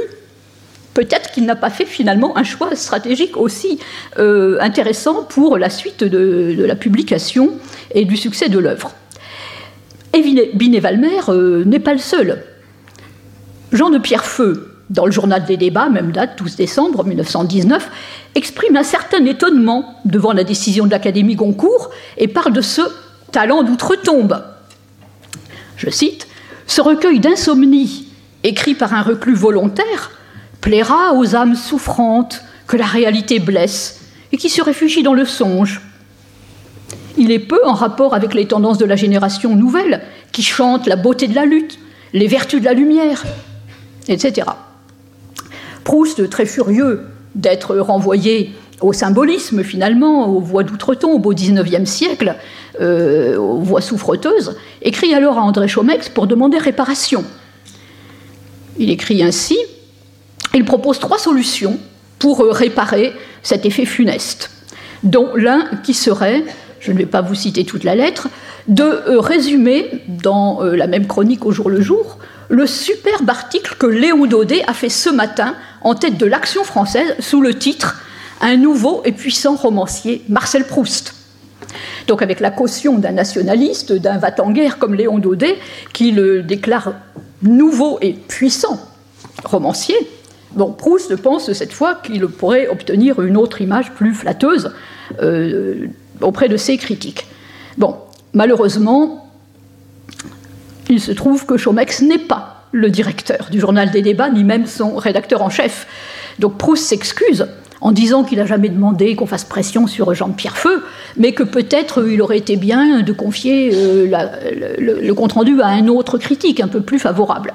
peut-être qu'il n'a pas fait finalement un choix stratégique aussi intéressant pour la suite de, la publication et du succès de l'œuvre. Et Binet-Valmer euh, n'est pas le seul. Jean de Pierrefeu, dans le journal des débats, même date, 12 décembre 1919, exprime un certain étonnement devant la décision de l'Académie Goncourt et parle de ce talent d'outre-tombe. Je cite Ce recueil d'insomnie, écrit par un reclus volontaire, plaira aux âmes souffrantes que la réalité blesse et qui se réfugient dans le songe. Il est peu en rapport avec les tendances de la génération nouvelle qui chante la beauté de la lutte, les vertus de la lumière, etc. Proust, très furieux d'être renvoyé au symbolisme finalement, aux voix d'outre-tombe au XIXe siècle, euh, aux voix souffreteuses, écrit alors à André Chaumex pour demander réparation. Il écrit ainsi il propose trois solutions pour euh, réparer cet effet funeste, dont l'un qui serait, je ne vais pas vous citer toute la lettre, de euh, résumer dans euh, la même chronique au jour le jour le superbe article que Léon Daudet a fait ce matin en tête de l'Action française sous le titre Un nouveau et puissant romancier, Marcel Proust. Donc avec la caution d'un nationaliste, d'un va-t-en-guerre comme Léon Daudet, qui le déclare nouveau et puissant romancier, Bon, Proust pense cette fois qu'il pourrait obtenir une autre image plus flatteuse euh, auprès de ses critiques. Bon, malheureusement, il se trouve que Chaumex n'est pas le directeur du journal des débats, ni même son rédacteur en chef. Donc Proust s'excuse en disant qu'il n'a jamais demandé qu'on fasse pression sur Jean-Pierre Feu, mais que peut-être il aurait été bien de confier euh, le compte-rendu à un autre critique, un peu plus favorable.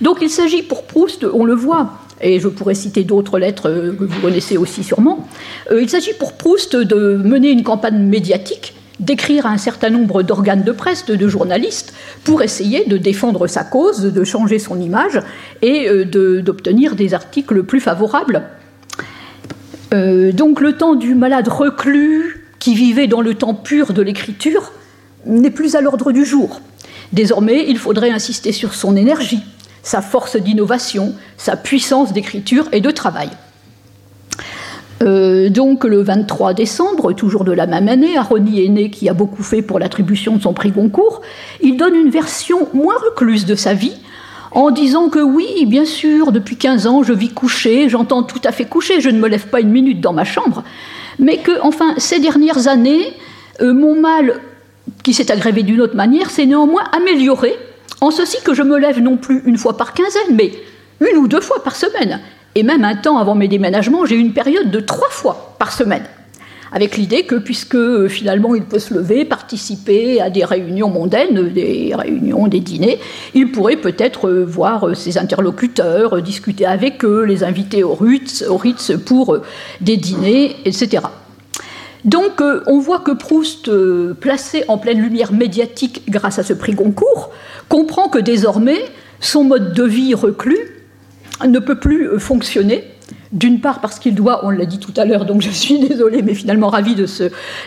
Donc il s'agit pour Proust, on le voit, et je pourrais citer d'autres lettres euh, que vous connaissez aussi sûrement. Euh, il s'agit pour Proust de mener une campagne médiatique d'écrire à un certain nombre d'organes de presse, de, journalistes, pour essayer de défendre sa cause, de changer son image et d'obtenir des articles plus favorables. donc le temps du malade reclus qui vivait dans le temps pur de l'écriture n'est plus à l'ordre du jour. Désormais, il faudrait insister sur son énergie, sa force d'innovation, sa puissance d'écriture et de travail. Euh, donc le 23 décembre, toujours de la même année, Aroni né, qui a beaucoup fait pour l'attribution de son prix Goncourt, il donne une version moins recluse de sa vie, en disant que oui, bien sûr, depuis 15 ans, je vis couché, j'entends tout à fait couché, je ne me lève pas une minute dans ma chambre, mais que, enfin, ces dernières années, euh, mon mal, qui s'est aggravé d'une autre manière, s'est néanmoins amélioré, en ceci que je me lève non plus une fois par quinzaine, mais une ou deux fois par semaine. Et même un temps avant mes déménagements, j'ai une période de trois fois par semaine. Avec l'idée que, puisque euh, finalement il peut se lever, participer à des réunions mondaines, des réunions, des dîners, il pourrait peut-être euh, voir euh, ses interlocuteurs, discuter avec eux, les inviter au Ritz, au Ritz pour des dîners, etc. Donc on voit que Proust, placé en pleine lumière médiatique grâce à ce prix Goncourt, comprend que désormais son mode de vie reclus ne peut plus euh, fonctionner. D'une part parce qu'il doit, on l'a dit tout à l'heure, donc je suis désolée, mais finalement ravi de,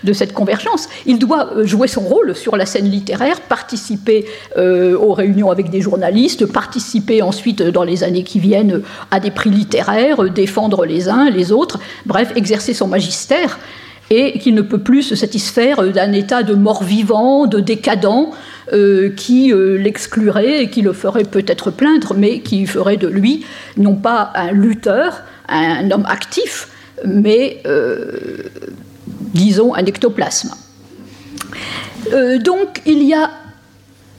de cette convergence, il doit euh, jouer son rôle sur la scène littéraire, participer euh, aux réunions avec des journalistes, participer ensuite dans les années qui viennent à des prix littéraires, défendre les uns, les autres, bref, exercer son magistère, et qu'il ne peut plus se satisfaire d'un état de mort-vivant, de décadent, euh, qui euh, l'exclurait et qui le ferait peut-être plaindre, mais qui ferait de lui non pas un lutteur, un homme actif, mais euh, disons un ectoplasme. donc il y a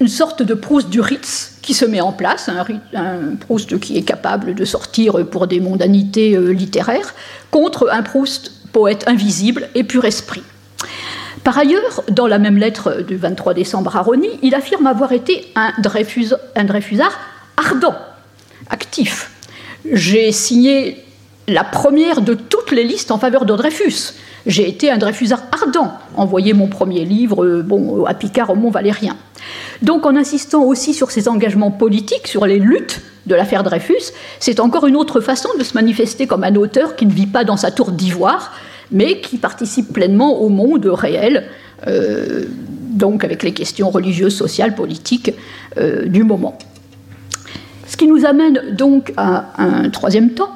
une sorte de Proust du Ritz qui se met en place, un, un, Proust qui est capable de sortir pour des mondanités littéraires, contre un Proust poète invisible et pur esprit. Par ailleurs, dans la même lettre du 23 décembre à Rony, il affirme avoir été un, Dreyfus, un Dreyfusard ardent, actif. J'ai signé la première de toutes les listes en faveur de Dreyfus. J'ai été un Dreyfusard ardent, envoyé mon premier livre euh, bon, à Picard au Mont Valérien. Donc en insistant aussi sur ses engagements politiques, sur les luttes de l'affaire Dreyfus, c'est encore une autre façon de se manifester comme un auteur qui ne vit pas dans sa tour d'ivoire, mais qui participe pleinement au monde réel, euh, donc avec les questions religieuses, sociales, politiques euh, du moment. Ce qui nous amène donc à un troisième temps,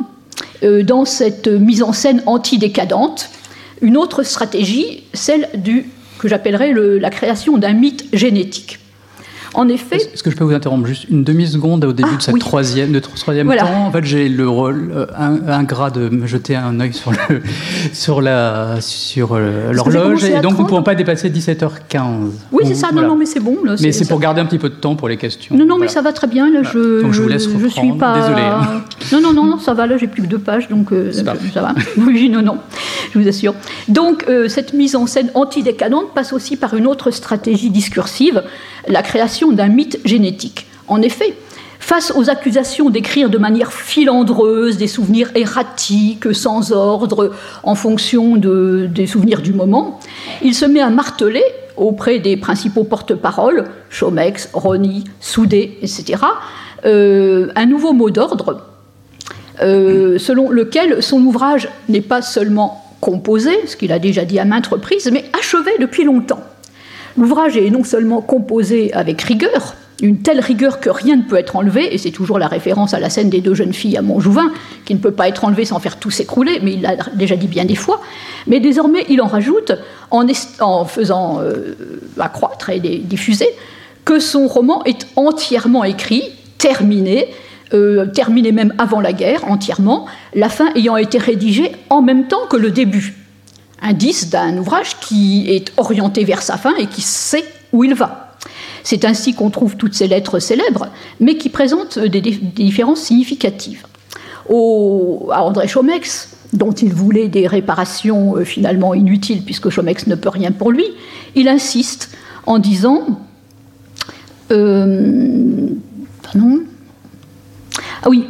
euh, dans cette mise en scène antidécadente, une autre stratégie, celle du, que j'appellerais la création d'un mythe génétique. En effet.
Est-ce que je peux vous interrompre juste une demi-seconde au début ah, de cette troisième, de troisième temps? En fait, j'ai le rôle euh, ingrat de me jeter un œil sur, le, sur, la, sur euh, l'horloge, et donc nous ne pouvons pas dépasser 17h15.
Oui, c'est ça, non, non, mais c'est bon. Là,
mais c'est pour garder un petit peu de temps pour les questions.
Non, non, mais ça va très bien. Là, je,
donc je vous laisse reprendre. Je suis pas... Désolé. Hein.
Non, non, non, ça va, là, j'ai plus que deux pages, donc euh, ça va. Oui, non, non, je vous assure. Donc, cette mise en scène antidécadente passe aussi par une autre stratégie discursive la création d'un mythe génétique. En effet, face aux accusations d'écrire de manière filandreuse des souvenirs erratiques, sans ordre, en fonction des souvenirs du moment, il se met à marteler auprès des principaux porte-paroles, Chomex, Rony, Soudé, etc., euh, un nouveau mot d'ordre, euh, selon lequel son ouvrage n'est pas seulement composé, ce qu'il a déjà dit à maintes reprises, mais achevé depuis longtemps. L'ouvrage est non seulement composé avec rigueur, une telle rigueur que rien ne peut être enlevé, et c'est toujours la référence à la scène des deux jeunes filles à Montjouvin, qui ne peut pas être enlevé sans faire tout s'écrouler, mais il l'a déjà dit bien des fois. Mais désormais, il en rajoute, en, faisant euh, accroître et diffuser, que son roman est entièrement écrit, terminé, euh, terminé même avant la guerre, entièrement, la fin ayant été rédigée en même temps que le début indice d'un ouvrage qui est orienté vers sa fin et qui sait où il va. C'est ainsi qu'on trouve toutes ces lettres célèbres, mais qui présentent des, différences significatives. à André Chomex, dont il voulait des réparations euh, finalement inutiles puisque Chomex ne peut rien pour lui, il insiste en disant euh, Ah oui,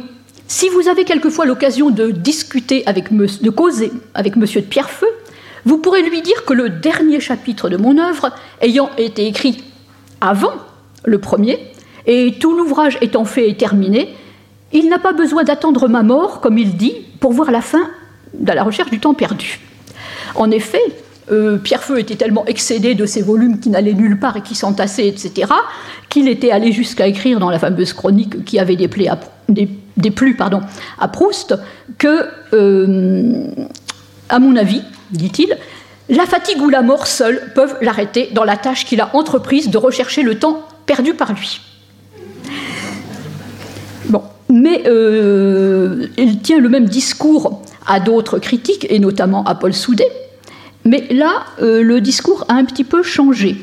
si vous avez quelquefois l'occasion de discuter avec de causer avec Monsieur de Pierrefeu, vous pourrez lui dire que le dernier chapitre de mon œuvre, ayant été écrit avant le premier, et tout l'ouvrage étant fait et terminé, il n'a pas besoin d'attendre ma mort, comme il dit, pour voir la fin de la recherche du temps perdu. En effet, euh, Pierre Feu était tellement excédé de ces volumes qui n'allaient nulle part et qui s'entassaient, etc., qu'il était allé jusqu'à écrire dans la fameuse chronique qui avait des, à, à Proust que, euh, à mon avis, dit-il, la fatigue ou la mort seuls peuvent l'arrêter dans la tâche qu'il a entreprise de rechercher le temps perdu par lui. Bon, mais euh, il tient le même discours à d'autres critiques, et notamment à Paul Soudet. Mais là, euh, le discours a un petit peu changé.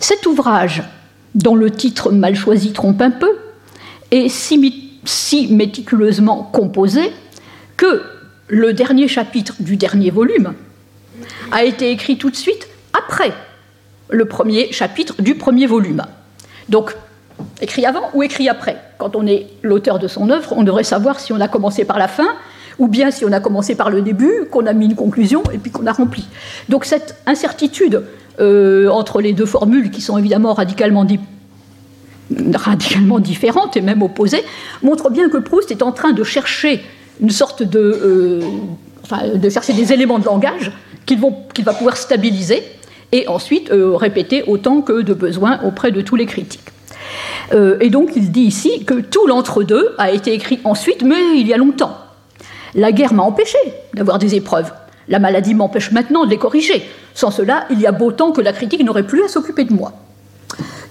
Cet ouvrage, dont le titre mal choisi trompe un peu, est si méticuleusement composé que le dernier chapitre du dernier volume a été écrit tout de suite après le premier chapitre du premier volume. Donc, écrit avant ou écrit après? Quand on est l'auteur de son œuvre, on devrait savoir si on a commencé par la fin ou bien si on a commencé par le début, qu'on a mis une conclusion et puis qu'on a rempli. Donc cette incertitude euh, entre les deux formules, qui sont évidemment radicalement, différentes et même opposées, montre bien que Proust est en train de chercher une sorte de, euh, enfin, de chercher des éléments de langage qu'il va pouvoir stabiliser et ensuite euh, répéter autant que de besoin auprès de tous les critiques. et donc il dit ici que tout l'entre-deux a été écrit ensuite, mais il y a longtemps. La guerre m'a empêché d'avoir des épreuves. La maladie m'empêche maintenant de les corriger. Sans cela, il y a beau temps que la critique n'aurait plus à s'occuper de moi.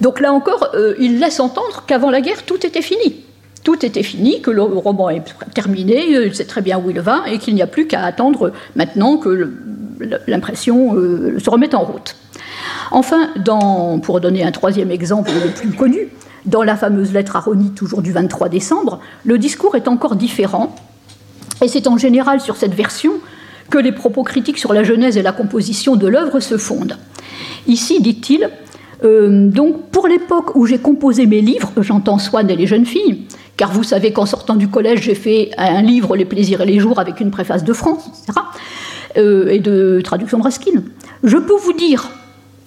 Donc là encore, euh, il laisse entendre qu'avant la guerre, tout était fini. Tout était fini, que le roman est terminé, il euh, sait très bien où il va, et qu'il n'y a plus qu'à attendre maintenant que l'impression euh, se remette en route. Enfin, pour donner un troisième exemple le plus connu, dans la fameuse lettre à Rony, toujours du 23 décembre, le discours est encore différent, et c'est en général sur cette version que les propos critiques sur la genèse et la composition de l'œuvre se fondent. Ici, dit-il, euh, donc pour l'époque où j'ai composé mes livres, j'entends Swann et les jeunes filles, car vous savez qu'en sortant du collège, j'ai fait un livre, Les plaisirs et les jours, avec une préface de France, etc., euh, et de traduction Raskin. Je peux vous dire,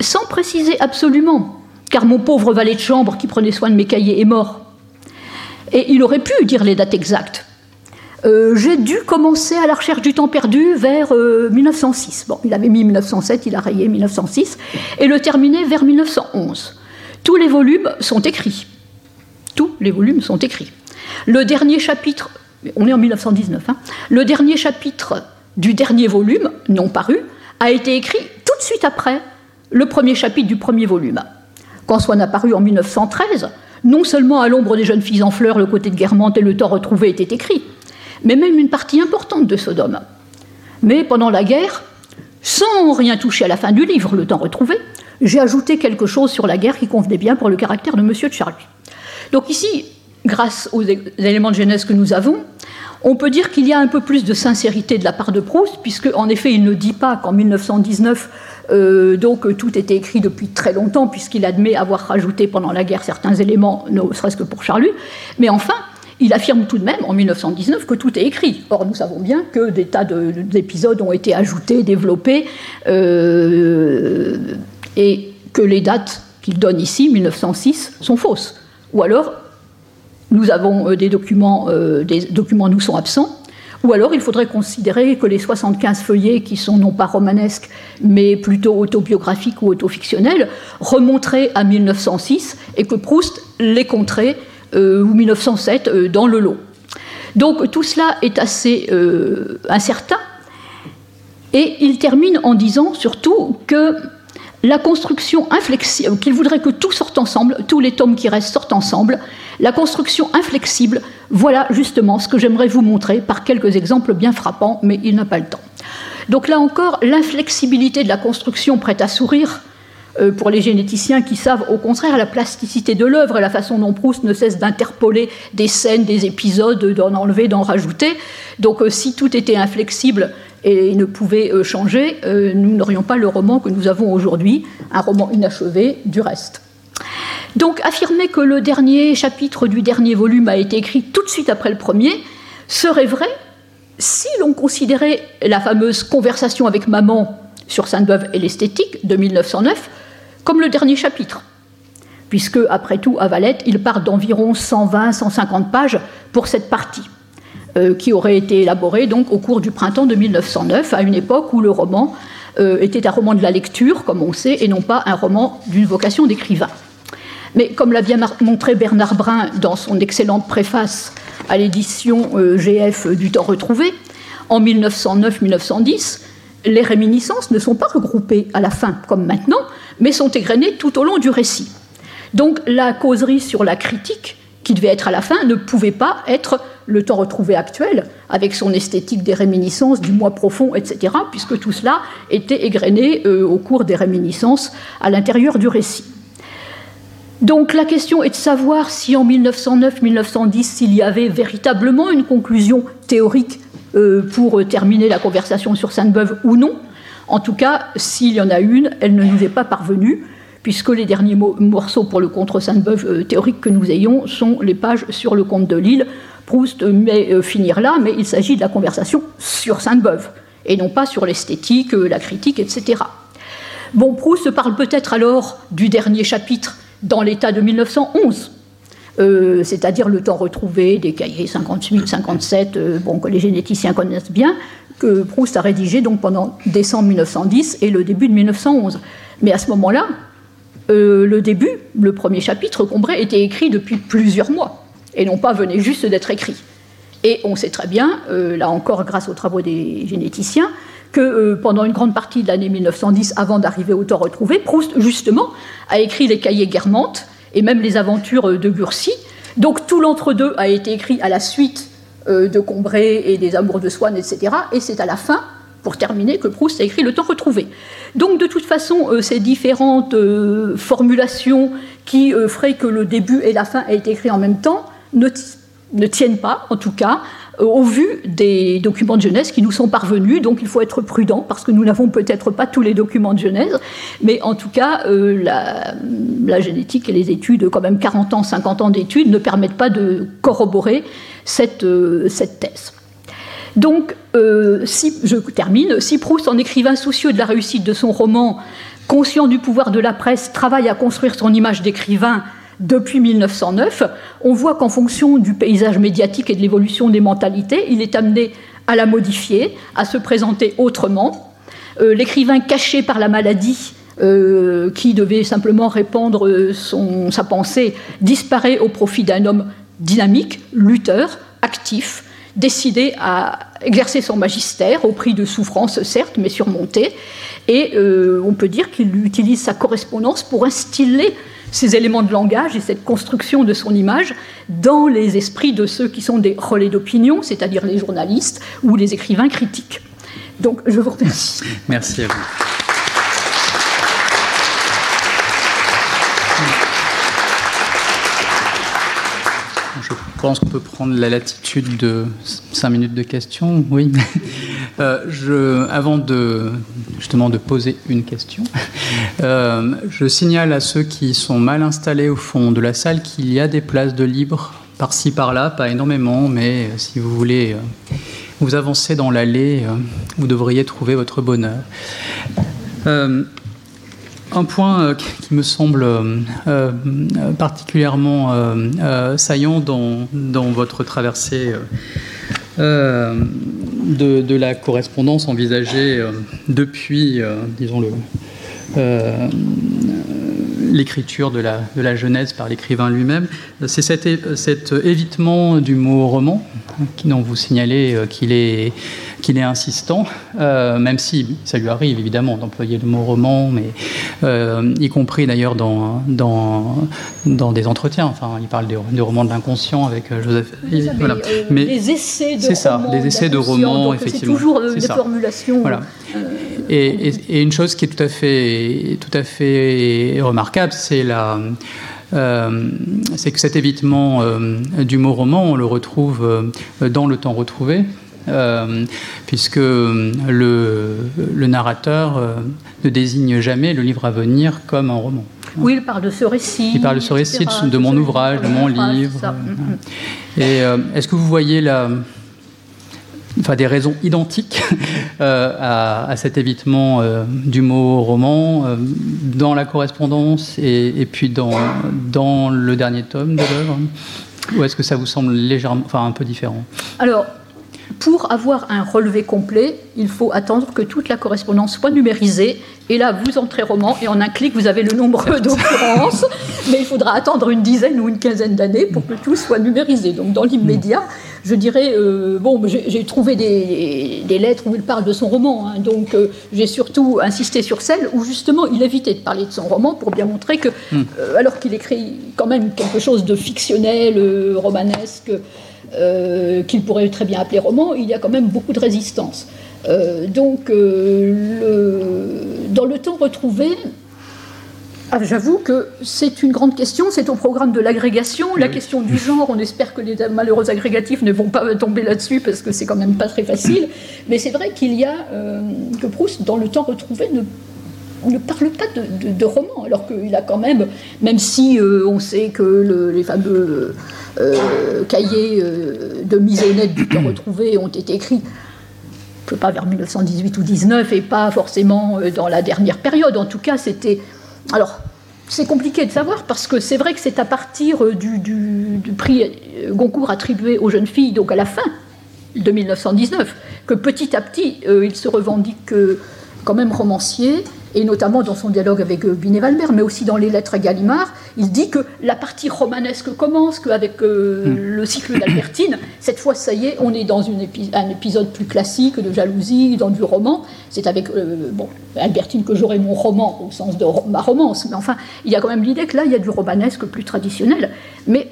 sans préciser absolument, car mon pauvre valet de chambre qui prenait soin de mes cahiers est mort, et il aurait pu dire les dates exactes, euh, j'ai dû commencer à la recherche du temps perdu vers 1906. Euh, bon, il avait mis 1907, il a rayé 1906, et le terminer vers 1911. Tous les volumes sont écrits. Tous les volumes sont écrits. Le dernier chapitre, on est en 1919, hein, le dernier chapitre du dernier volume, non paru, a été écrit tout de suite après le premier chapitre du premier volume. Quand soit apparu en 1913, non seulement à l'ombre des jeunes filles en fleurs, le côté de Guermantes et le temps retrouvé était écrit, mais même une partie importante de Sodome. Mais pendant la guerre, sans rien toucher à la fin du livre, le temps retrouvé, j'ai ajouté quelque chose sur la guerre qui convenait bien pour le caractère de Monsieur de Charlie. Donc ici, grâce aux éléments de genèse que nous avons, on peut dire qu'il y a un peu plus de sincérité de la part de Proust, puisque en effet, il ne dit pas qu'en 1919, euh, donc tout était écrit depuis très longtemps, puisqu'il admet avoir rajouté pendant la guerre certains éléments, ne serait-ce que pour Charlie. Mais enfin, il affirme tout de même en 1919 que tout est écrit. Or, nous savons bien que des tas d'épisodes ont été ajoutés, développés, euh, et que les dates qu'il donne ici, 1906, sont fausses. Ou alors, nous avons euh, des documents, euh, des documents nous sont absents, ou alors il faudrait considérer que les 75 feuillets, qui sont non pas romanesques, mais plutôt autobiographiques ou autofictionnels, remonteraient à 1906 et que Proust les compterait euh, ou 1907 euh, dans le lot. Donc tout cela est assez incertain. Et il termine en disant surtout que la construction inflexible, qu'il voudrait que tout sorte ensemble, tous les tomes qui restent sortent ensemble, la construction inflexible, voilà justement ce que j'aimerais vous montrer par quelques exemples bien frappants, mais il n'a pas le temps. Donc là encore, l'inflexibilité de la construction prête à sourire, euh, pour les généticiens qui savent au contraire la plasticité de l'œuvre et la façon dont Proust ne cesse d'interpoler des scènes, des épisodes, d'en enlever, d'en rajouter. Donc euh, si tout était inflexible et ne pouvait euh, changer, nous n'aurions pas le roman que nous avons aujourd'hui, un roman inachevé du reste. Donc affirmer que le dernier chapitre du dernier volume a été écrit tout de suite après le premier serait vrai si l'on considérait la fameuse conversation avec maman sur Sainte-Beuve et l'esthétique de 1909 comme le dernier chapitre, puisque, après tout, à Valette, il part d'environ 120-150 pages pour cette partie, euh, qui aurait été élaborée donc au cours du printemps de 1909, à une époque où le roman euh, était un roman de la lecture, comme on sait, et non pas un roman d'une vocation d'écrivain. Mais comme l'a bien montré Bernard Brun dans son excellente préface à l'édition euh, GF du temps retrouvé, en 1909-1910, les réminiscences ne sont pas regroupées à la fin, comme maintenant, mais sont égrenées tout au long du récit. Donc la causerie sur la critique, qui devait être à la fin, ne pouvait pas être le temps retrouvé actuel, avec son esthétique des réminiscences, du moi profond, etc., puisque tout cela était égrené euh, au cours des réminiscences à l'intérieur du récit. Donc la question est de savoir si en 1909-1910, s'il y avait véritablement une conclusion théorique euh, pour terminer la conversation sur Sainte-Beuve ou non. En tout cas, s'il y en a une, elle ne nous est pas parvenue, puisque les derniers morceaux pour le contre Sainte-Beuve euh, théorique que nous ayons sont les pages sur le comte de Lille. Proust met euh, finir là, mais il s'agit de la conversation sur Sainte-Beuve, et non pas sur l'esthétique, la critique, etc. Bon, Proust parle peut-être alors du dernier chapitre dans l'état de 1911, euh, c'est-à-dire le temps retrouvé des cahiers 58, 57, euh, bon, que les généticiens connaissent bien, que Proust a rédigé donc pendant décembre 1910 et le début de 1911. Mais à ce moment-là, euh, le début, le premier chapitre, Combray, était écrit depuis plusieurs mois et non pas venait juste d'être écrit. Et on sait très bien, là encore grâce aux travaux des généticiens, que pendant une grande partie de l'année 1910, avant d'arriver au temps retrouvé, Proust, justement, a écrit les cahiers Guermantes, et même les aventures de Burcy. Donc tout l'entre-deux a été écrit à la suite euh, de Combray et des Amours de Swann, etc. Et c'est à la fin, pour terminer, que Proust a écrit Le temps retrouvé. Donc de toute façon, euh, ces différentes euh, formulations qui feraient que le début et la fin aient été écrits en même temps ne, ne tiennent pas, en tout cas, au vu des documents de Genèse qui nous sont parvenus. Donc il faut être prudent parce que nous n'avons peut-être pas tous les documents de Genèse, mais en tout cas, euh, la, génétique et les études, quand même 40 ans, 50 ans d'études, ne permettent pas de corroborer euh, cette thèse. Donc, euh, si, je termine, si Proust, en écrivain soucieux de la réussite de son roman, conscient du pouvoir de la presse, travaille à construire son image d'écrivain depuis 1909, on voit qu'en fonction du paysage médiatique et de l'évolution des mentalités, il est amené à la modifier, à se présenter autrement. Euh, l'écrivain caché par la maladie, euh, qui devait simplement répandre sa pensée, disparaît au profit d'un homme dynamique, lutteur, actif, décidé à exercer son magistère au prix de souffrances, certes, mais surmontées. Et euh, on peut dire qu'il utilise sa correspondance pour instiller ces éléments de langage et cette construction de son image dans les esprits de ceux qui sont des relais d'opinion, c'est-à-dire les journalistes ou les écrivains critiques. Donc je vous remercie.
Merci à vous. Je pense qu'on peut prendre la latitude de 5 minutes de questions, oui. Euh, je, avant de, justement de poser une question, euh, je signale à ceux qui sont mal installés au fond de la salle qu'il y a des places de libre par-ci par-là, pas énormément, mais si vous voulez vous avancer dans l'allée, vous devriez trouver votre bonheur. Euh, un point qui me semble particulièrement saillant dans, dans, votre traversée de, la correspondance envisagée euh, depuis, euh, disons, euh, l'écriture de la, de la Genèse par l'écrivain lui-même, c'est cet, cet, évitement du mot roman, qui, dont vous signalez qu'il est qu'il est insistant, euh, même si ça lui arrive évidemment d'employer le mot roman, mais euh, y compris d'ailleurs dans, dans, dans, des entretiens. Enfin, il parle du, roman de l'inconscient avec euh, Joseph.
voilà. mais, les essais de
C'est ça, des essais de romans, effectivement.
C'est toujours des formulations.
Voilà. Et, et, une chose qui est tout à fait, tout à fait remarquable, c'est la. c'est que cet évitement du mot roman, on le retrouve dans le temps retrouvé, puisque le, le narrateur euh, ne désigne jamais le livre à venir comme un roman.
Oui, il parle de ce récit.
Il parle de ce récit, de, mon ouvrage, de mon livre. Mm, mm. Et euh, est-ce que vous voyez la, enfin des raisons identiques à, cet évitement du mot roman dans la correspondance et, puis dans, dans le dernier tome de l'œuvre? Ou est-ce que ça vous semble légèrement, enfin un peu différent?
Alors, pour avoir un relevé complet, il faut attendre que toute la correspondance soit numérisée. Et là, vous entrez roman et en un clic, vous avez le nombre d'occurrences. Mais il faudra attendre une dizaine ou une quinzaine d'années pour que tout soit numérisé. Donc, dans l'immédiat, je dirais, euh, bon, j'ai trouvé des, lettres où il parle de son roman. Hein. donc, euh, j'ai surtout insisté sur celle où justement il évitait de parler de son roman pour bien montrer que, hmm. euh, alors qu'il écrit quand même quelque chose de fictionnel, romanesque, euh, qu'il pourrait très bien appeler roman, il y a quand même beaucoup de résistance. Euh, donc, euh, dans le temps retrouvé, ah, J'avoue que c'est une grande question, c'est au programme de l'agrégation. La question du genre, on espère que les malheureux agrégatifs ne vont pas tomber là-dessus parce que c'est quand même pas très facile. Mais c'est vrai qu'il y a, que Proust, dans le temps retrouvé, ne ne parle pas de, de, roman, alors qu'il a quand même, même si on sait que les fameux euh, cahiers euh, de mise honnête du temps retrouvé ont été écrits je pas vers 1918 ou 19 et pas forcément euh, dans la dernière période. En tout cas, c'était. Alors, c'est compliqué de savoir parce que c'est vrai que c'est à partir du, du, prix Goncourt attribué aux jeunes filles, donc à la fin de 1919, que petit à petit, il se revendique quand même romancier et notamment dans son dialogue avec euh, Binet Valmer, mais aussi dans les lettres à Gallimard, il dit que la partie romanesque commence, qu'avec euh, hmm. le cycle d'Albertine, cette fois, ça y est, on est dans un épisode plus classique de jalousie, dans du roman. C'est avec euh, bon, Albertine que j'aurai mon roman au sens de ma romance, mais enfin, il y a quand même l'idée que là, il y a du romanesque plus traditionnel. Mais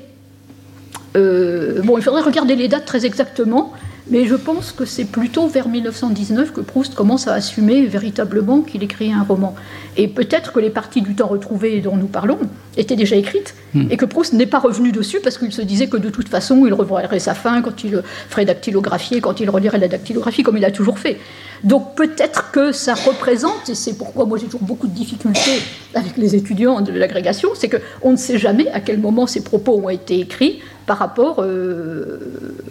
bon, il faudrait regarder les dates très exactement. Mais je pense que c'est plutôt vers 1919 que Proust commence à assumer véritablement qu'il écrit un roman. Et peut-être que les parties du temps retrouvé dont nous parlons étaient déjà écrites hmm. et que Proust n'est pas revenu dessus parce qu'il se disait que de toute façon il reverrait sa fin quand il ferait dactylographier, quand il relirait la dactylographie comme il a toujours fait. Donc peut-être que ça représente, et c'est pourquoi moi j'ai toujours beaucoup de difficultés avec les étudiants de l'agrégation, c'est qu'on ne sait jamais à quel moment ces propos ont été écrits par rapport euh,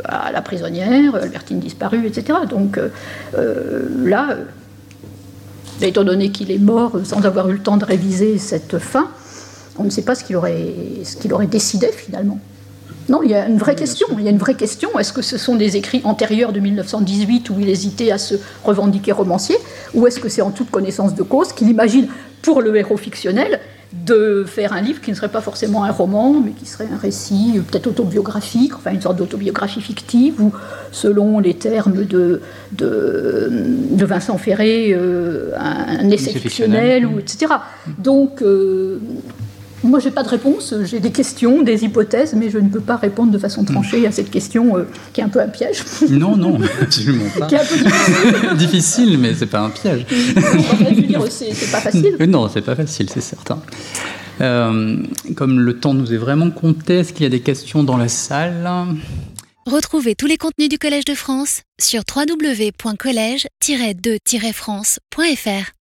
à la prisonnière, Albertine disparue, etc. Donc euh, euh, là, étant donné qu'il est mort sans avoir eu le temps de réviser cette fin, on ne sait pas ce qu'il aurait décidé finalement. Non, il y a une vraie question. Il y a une vraie question. Est-ce que ce sont des écrits antérieurs de 1918 où il hésitait à se revendiquer romancier, ou est-ce que c'est en toute connaissance de cause qu'il imagine pour le héros fictionnel de faire un livre qui ne serait pas forcément un roman, mais qui serait un récit peut-être autobiographique, enfin une sorte d'autobiographie fictive, ou selon les termes de, de, Vincent Ferré, euh, un, essai fictionnel, ou, etc. Donc, euh, moi, je n'ai pas de réponse, j'ai des questions, des hypothèses, mais je ne peux pas répondre de façon tranchée à cette question euh, qui est un peu un piège.
Non, non, absolument pas.
qui est un peu difficile.
difficile, mais c'est pas un piège.
c'est pas facile.
Non, c'est pas facile, c'est certain. Euh, comme le temps nous est vraiment compté, est-ce qu'il y a des questions dans la salle?
Retrouvez tous les contenus du Collège de France sur www.colège-2-france.fr.